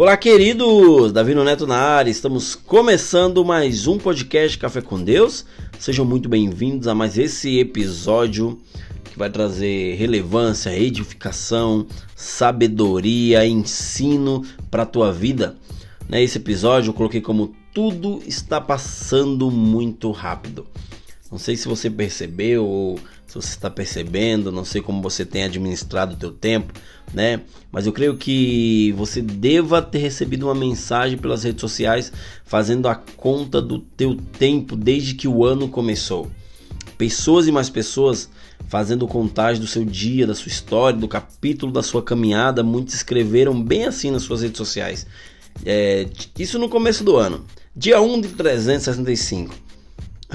Olá, queridos! Davi Neto na área, estamos começando mais um podcast Café com Deus. Sejam muito bem-vindos a mais esse episódio que vai trazer relevância, edificação, sabedoria, ensino para a tua vida. Nesse episódio eu coloquei como tudo está passando muito rápido. Não sei se você percebeu ou se você está percebendo, não sei como você tem administrado o teu tempo, né? Mas eu creio que você deva ter recebido uma mensagem pelas redes sociais fazendo a conta do teu tempo desde que o ano começou. Pessoas e mais pessoas fazendo contagem do seu dia, da sua história, do capítulo da sua caminhada. Muitos escreveram bem assim nas suas redes sociais. É, isso no começo do ano. Dia 1 de 365.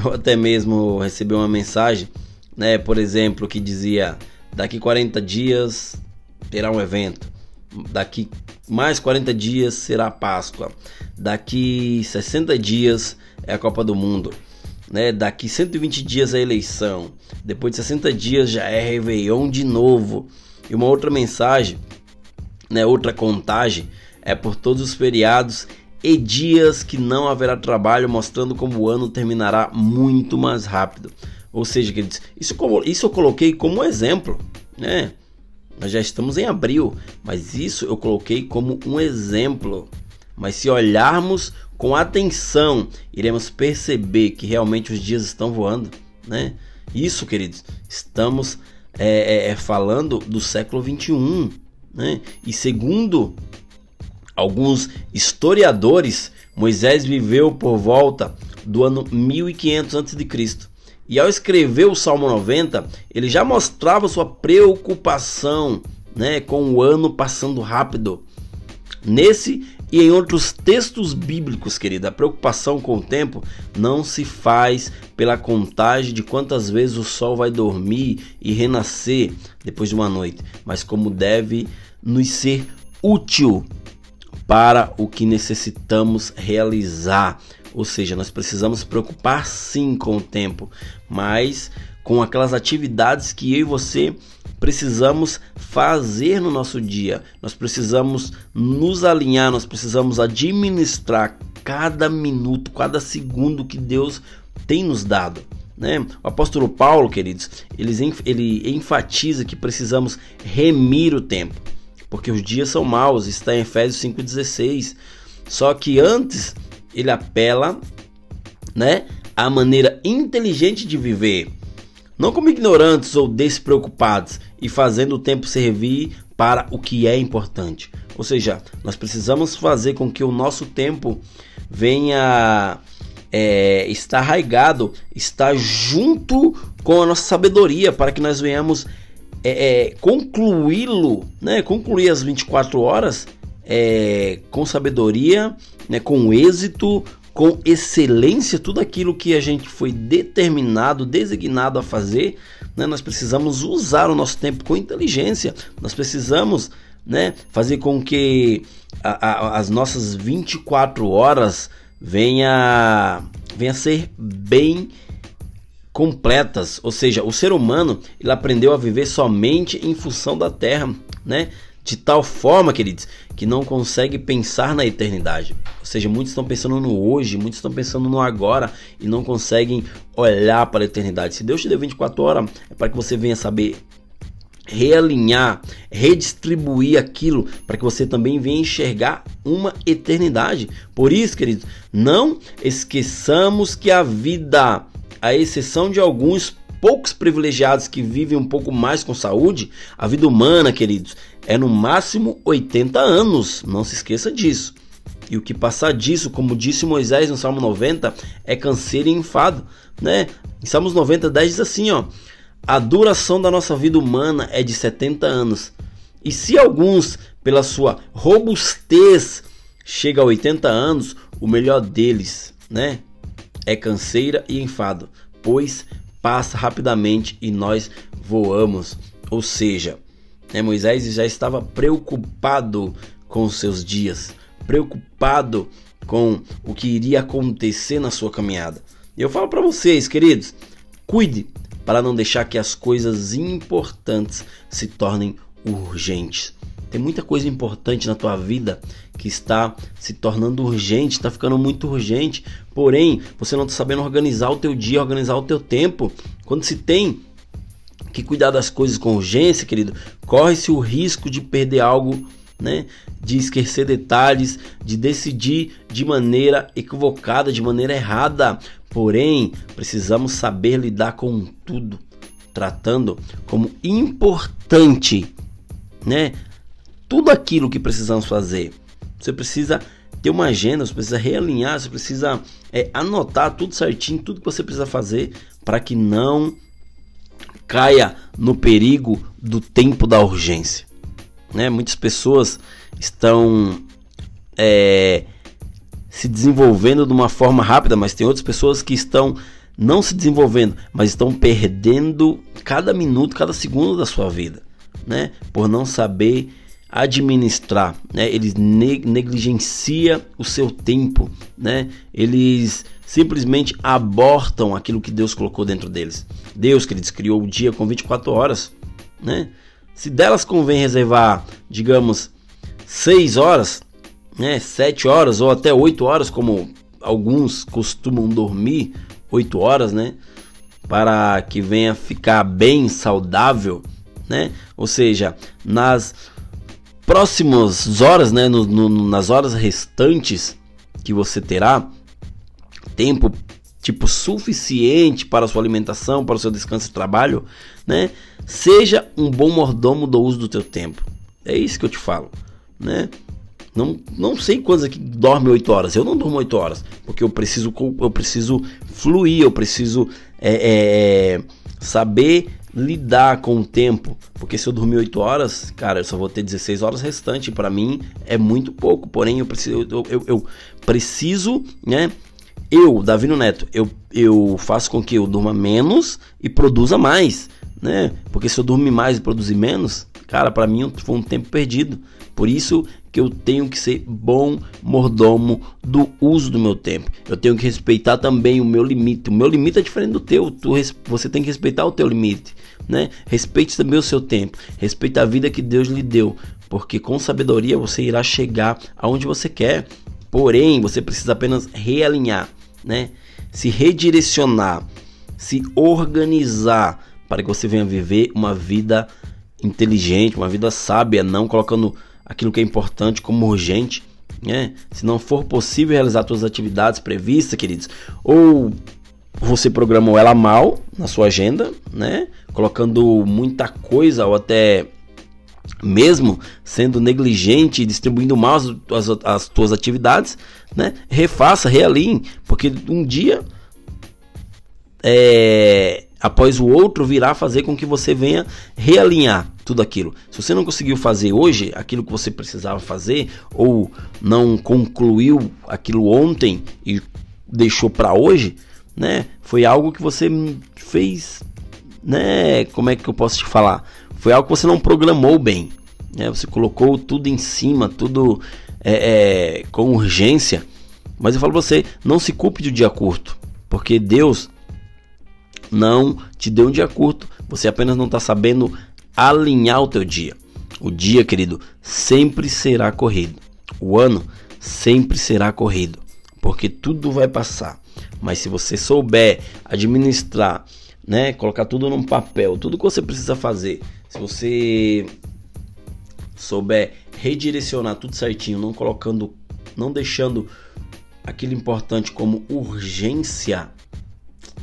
Eu até mesmo recebi uma mensagem né? Por exemplo, que dizia: daqui 40 dias terá um evento, daqui mais 40 dias será a Páscoa, daqui 60 dias é a Copa do Mundo. Né, daqui 120 dias é a eleição, depois de 60 dias já é Réveillon de novo. E uma outra mensagem, né, outra contagem, é por todos os feriados e dias que não haverá trabalho, mostrando como o ano terminará muito mais rápido. Ou seja, queridos, isso, isso eu coloquei como exemplo, né? Nós já estamos em abril, mas isso eu coloquei como um exemplo. Mas se olharmos com atenção, iremos perceber que realmente os dias estão voando, né? Isso, queridos, estamos é, é, é falando do século 21, né? E segundo alguns historiadores, Moisés viveu por volta do ano 1500 a.C. E ao escrever o Salmo 90, ele já mostrava sua preocupação né, com o ano passando rápido. Nesse e em outros textos bíblicos, querida, a preocupação com o tempo não se faz pela contagem de quantas vezes o sol vai dormir e renascer depois de uma noite, mas como deve nos ser útil para o que necessitamos realizar. Ou seja, nós precisamos preocupar sim com o tempo, mas com aquelas atividades que eu e você precisamos fazer no nosso dia. Nós precisamos nos alinhar, nós precisamos administrar cada minuto, cada segundo que Deus tem nos dado. Né? O apóstolo Paulo, queridos, ele, ele enfatiza que precisamos remir o tempo, porque os dias são maus, está em Efésios 5,16. Só que antes ele apela, né, à maneira inteligente de viver, não como ignorantes ou despreocupados e fazendo o tempo servir para o que é importante. Ou seja, nós precisamos fazer com que o nosso tempo venha é, estar arraigado, estar junto com a nossa sabedoria, para que nós venhamos é, é, concluí-lo, né? concluir as 24 horas é, com sabedoria, né, com êxito, com excelência, tudo aquilo que a gente foi determinado, designado a fazer, né, nós precisamos usar o nosso tempo com inteligência, nós precisamos né, fazer com que a, a, as nossas 24 horas venha, venha ser bem completas, ou seja, o ser humano ele aprendeu a viver somente em função da terra, né? De tal forma, queridos, que não consegue pensar na eternidade. Ou seja, muitos estão pensando no hoje, muitos estão pensando no agora e não conseguem olhar para a eternidade. Se Deus te deu 24 horas, é para que você venha saber realinhar, redistribuir aquilo para que você também venha enxergar uma eternidade. Por isso, queridos, não esqueçamos que a vida, a exceção de alguns poucos privilegiados que vivem um pouco mais com saúde, a vida humana, queridos, é no máximo 80 anos. Não se esqueça disso. E o que passar disso, como disse Moisés no Salmo 90, é canseiro e enfado, né? Em Salmos 90, 10 diz assim, ó: A duração da nossa vida humana é de 70 anos. E se alguns, pela sua robustez, chega a 80 anos, o melhor deles, né, é canseira e enfado, pois passa rapidamente e nós voamos. Ou seja, né, Moisés já estava preocupado com os seus dias, preocupado com o que iria acontecer na sua caminhada. E eu falo para vocês, queridos, cuide para não deixar que as coisas importantes se tornem urgentes. Tem muita coisa importante na tua vida que está se tornando urgente, está ficando muito urgente. Porém, você não está sabendo organizar o teu dia, organizar o teu tempo. Quando se tem que cuidar das coisas com urgência, querido, corre-se o risco de perder algo, né? De esquecer detalhes, de decidir de maneira equivocada, de maneira errada. Porém, precisamos saber lidar com tudo, tratando como importante, né? Tudo aquilo que precisamos fazer. Você precisa ter uma agenda, você precisa realinhar, você precisa é, anotar tudo certinho, tudo que você precisa fazer para que não caia no perigo do tempo da urgência. Né? Muitas pessoas estão é, se desenvolvendo de uma forma rápida, mas tem outras pessoas que estão não se desenvolvendo, mas estão perdendo cada minuto, cada segundo da sua vida, né? Por não saber administrar, né? Eles ne negligenciam o seu tempo, né? Eles simplesmente abortam aquilo que Deus colocou dentro deles. Deus, que eles criou o dia com 24 horas, né? Se delas convém reservar, digamos, 6 horas, né, 7 horas ou até 8 horas, como alguns costumam dormir, 8 horas, né? Para que venha ficar bem saudável, né? Ou seja, nas próximas horas, né, no, no, nas horas restantes que você terá tempo tipo suficiente para sua alimentação, para o seu descanso e trabalho, né? Seja um bom mordomo do uso do teu tempo. É isso que eu te falo, né? Não, não sei quantos aqui dorme 8 horas. Eu não durmo 8 horas, porque eu preciso eu preciso fluir, eu preciso é, é, é saber lidar com o tempo, porque se eu dormir 8 horas, cara, eu só vou ter 16 horas restante, para mim é muito pouco, porém eu preciso eu, eu, eu preciso, né, eu, Davi Neto, eu, eu faço com que eu durma menos e produza mais, né? Porque se eu dormir mais e produzir menos, cara, para mim foi um tempo perdido. Por isso que eu tenho que ser bom mordomo do uso do meu tempo. Eu tenho que respeitar também o meu limite. O meu limite é diferente do teu. Tu, você tem que respeitar o teu limite, né? Respeite também o seu tempo. Respeite a vida que Deus lhe deu, porque com sabedoria você irá chegar aonde você quer. Porém, você precisa apenas realinhar né? Se redirecionar, se organizar para que você venha viver uma vida inteligente, uma vida sábia, não colocando aquilo que é importante como urgente, né? Se não for possível realizar suas atividades previstas, queridos, ou você programou ela mal na sua agenda, né? Colocando muita coisa ou até mesmo sendo negligente e distribuindo mal as, as, as tuas atividades, né? Refaça, realinhe, porque um dia é, após o outro virá fazer com que você venha realinhar tudo aquilo. Se você não conseguiu fazer hoje aquilo que você precisava fazer ou não concluiu aquilo ontem e deixou para hoje, né? Foi algo que você fez, né? Como é que eu posso te falar? Foi algo que você não programou bem, né? Você colocou tudo em cima, tudo é, é, com urgência. Mas eu falo pra você, não se culpe de dia curto, porque Deus não te deu um dia curto. Você apenas não está sabendo alinhar o teu dia. O dia, querido, sempre será corrido. O ano sempre será corrido, porque tudo vai passar. Mas se você souber administrar, né, colocar tudo num papel, tudo que você precisa fazer, se você souber redirecionar tudo certinho, não colocando, não deixando aquilo importante como urgência,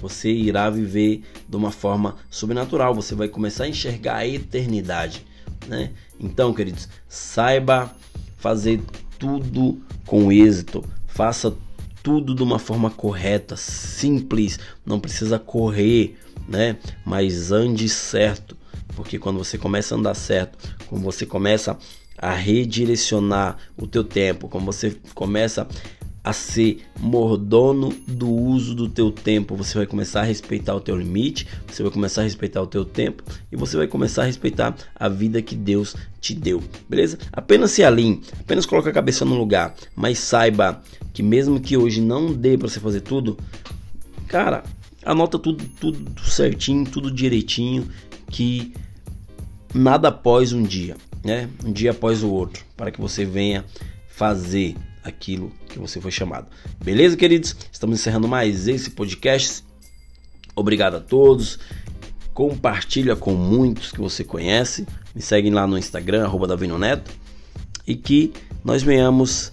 você irá viver de uma forma sobrenatural. Você vai começar a enxergar a eternidade, né? Então, queridos, saiba fazer tudo com êxito. Faça tudo de uma forma correta, simples, não precisa correr, né? Mas ande certo, porque quando você começa a andar certo, quando você começa a redirecionar o teu tempo, quando você começa a ser mordono do uso do teu tempo, você vai começar a respeitar o teu limite, você vai começar a respeitar o teu tempo e você vai começar a respeitar a vida que Deus te deu, beleza? Apenas se alinhe, apenas coloque a cabeça no lugar, mas saiba que mesmo que hoje não dê para você fazer tudo, cara, anota tudo, tudo certinho, tudo direitinho, que nada após um dia. né, um dia após o outro, para que você venha fazer aquilo que você foi chamado. Beleza, queridos? Estamos encerrando mais esse podcast. Obrigado a todos. Compartilha com muitos que você conhece. Me seguem lá no Instagram, arroba Neto. E que nós venhamos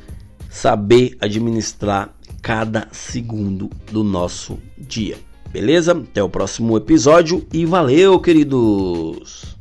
saber administrar cada segundo do nosso dia. Beleza? Até o próximo episódio e valeu, queridos!